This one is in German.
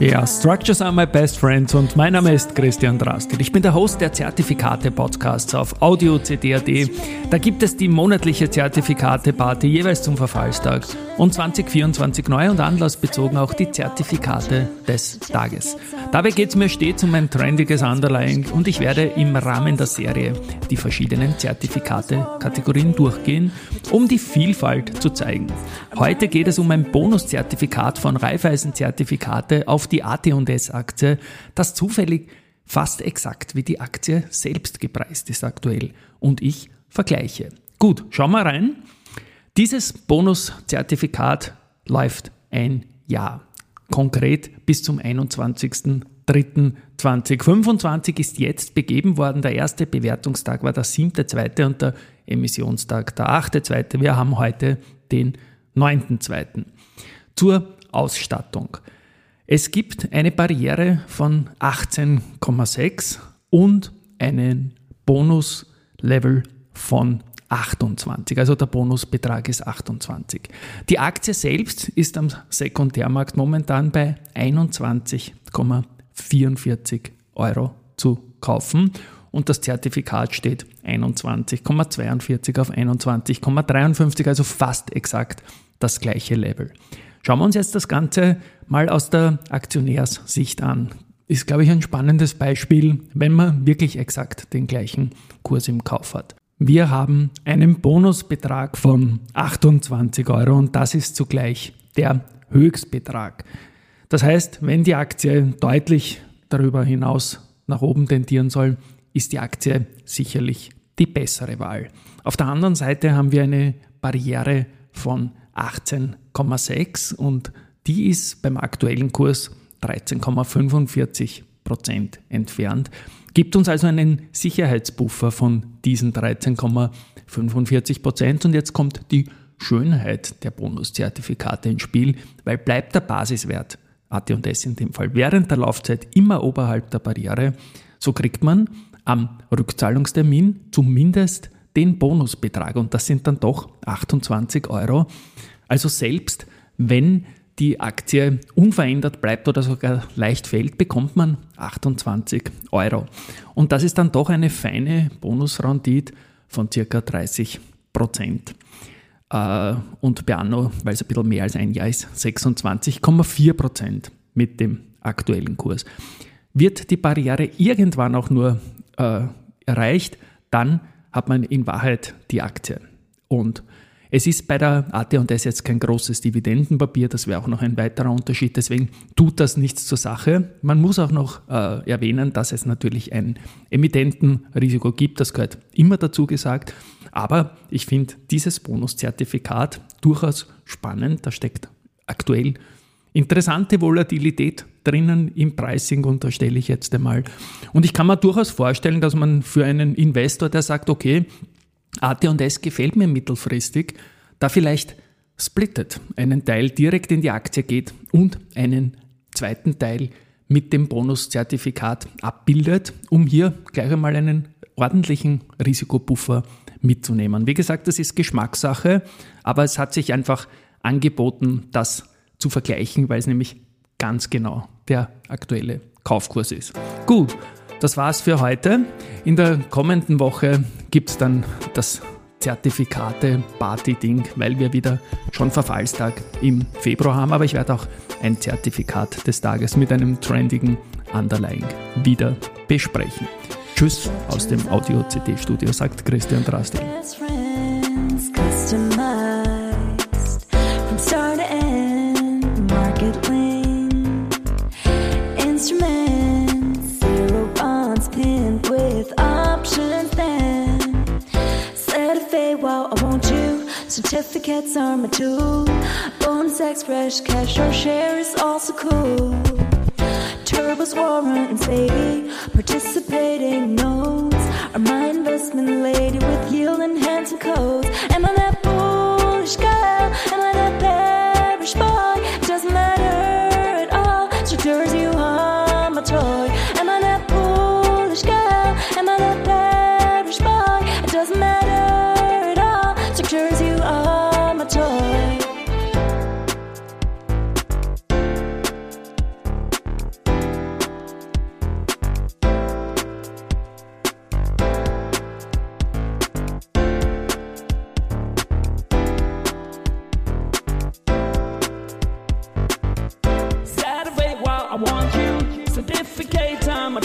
Ja, Structures are my best friends und mein Name ist Christian Drastil. Ich bin der Host der Zertifikate-Podcasts auf Audio CD.at. Da gibt es die monatliche Zertifikate-Party jeweils zum Verfallstag und 2024 neu und anlassbezogen auch die Zertifikate des Tages. Dabei geht es mir stets um ein trendiges Underlying und ich werde im Rahmen der Serie die verschiedenen Zertifikate-Kategorien durchgehen, um die Vielfalt zu zeigen. Heute geht es um ein Bonuszertifikat von Raiffeisen-Zertifikate auf die AT&S-Aktie, das zufällig fast exakt wie die Aktie selbst gepreist ist aktuell. Und ich vergleiche. Gut, schauen wir rein. Dieses Bonuszertifikat läuft ein Jahr. Konkret bis zum 21.03.2025 ist jetzt begeben worden. Der erste Bewertungstag war der 7.2. und der Emissionstag der 8.2. Wir haben heute den 9.2. Zur Ausstattung. Es gibt eine Barriere von 18,6 und einen Bonuslevel von 28. Also der Bonusbetrag ist 28. Die Aktie selbst ist am Sekundärmarkt momentan bei 21,44 Euro zu kaufen und das Zertifikat steht 21,42 auf 21,53, also fast exakt das gleiche Level. Schauen wir uns jetzt das Ganze mal aus der Aktionärssicht an. Ist, glaube ich, ein spannendes Beispiel, wenn man wirklich exakt den gleichen Kurs im Kauf hat. Wir haben einen Bonusbetrag von 28 Euro und das ist zugleich der Höchstbetrag. Das heißt, wenn die Aktie deutlich darüber hinaus nach oben tendieren soll, ist die Aktie sicherlich die bessere Wahl. Auf der anderen Seite haben wir eine Barriere von 18,6 und die ist beim aktuellen Kurs 13,45 Prozent entfernt, gibt uns also einen Sicherheitsbuffer von diesen 13,45 Prozent und jetzt kommt die Schönheit der Bonuszertifikate ins Spiel, weil bleibt der Basiswert AT&S in dem Fall während der Laufzeit immer oberhalb der Barriere, so kriegt man am Rückzahlungstermin zumindest den Bonusbetrag und das sind dann doch 28 Euro. Also selbst wenn die Aktie unverändert bleibt oder sogar leicht fällt, bekommt man 28 Euro. Und das ist dann doch eine feine Bonusrendite von circa 30 Prozent. Äh, und bei Anno, weil es ein bisschen mehr als ein Jahr ist, 26,4 Prozent mit dem aktuellen Kurs. Wird die Barriere irgendwann auch nur äh, erreicht, dann hat man in Wahrheit die Aktie. Und es ist bei der AT&S jetzt kein großes Dividendenpapier, das wäre auch noch ein weiterer Unterschied, deswegen tut das nichts zur Sache. Man muss auch noch äh, erwähnen, dass es natürlich ein Emittentenrisiko gibt, das gehört immer dazu gesagt, aber ich finde dieses Bonuszertifikat durchaus spannend, da steckt aktuell interessante Volatilität drinnen im Pricing, unterstelle ich jetzt einmal. Und ich kann mir durchaus vorstellen, dass man für einen Investor, der sagt, okay, AT&S gefällt mir mittelfristig, da vielleicht splittet, einen Teil direkt in die Aktie geht und einen zweiten Teil mit dem Bonuszertifikat abbildet, um hier gleich einmal einen ordentlichen Risikopuffer mitzunehmen. Wie gesagt, das ist Geschmackssache, aber es hat sich einfach angeboten, das zu vergleichen, weil es nämlich ganz genau der aktuelle Kaufkurs ist. Gut, das war's für heute. In der kommenden Woche gibt es dann das Zertifikate-Party-Ding, weil wir wieder schon Verfallstag im Februar haben. Aber ich werde auch ein Zertifikat des Tages mit einem trendigen Underlying wieder besprechen. Tschüss aus dem Audio-CD-Studio, sagt Christian Drastil. Certificates are my tool. Bonus X, fresh cash or share is also cool. Turbos, warrants, baby. Participating notes are my investment lady with yield and handsome codes. want you. Certificate, I'm a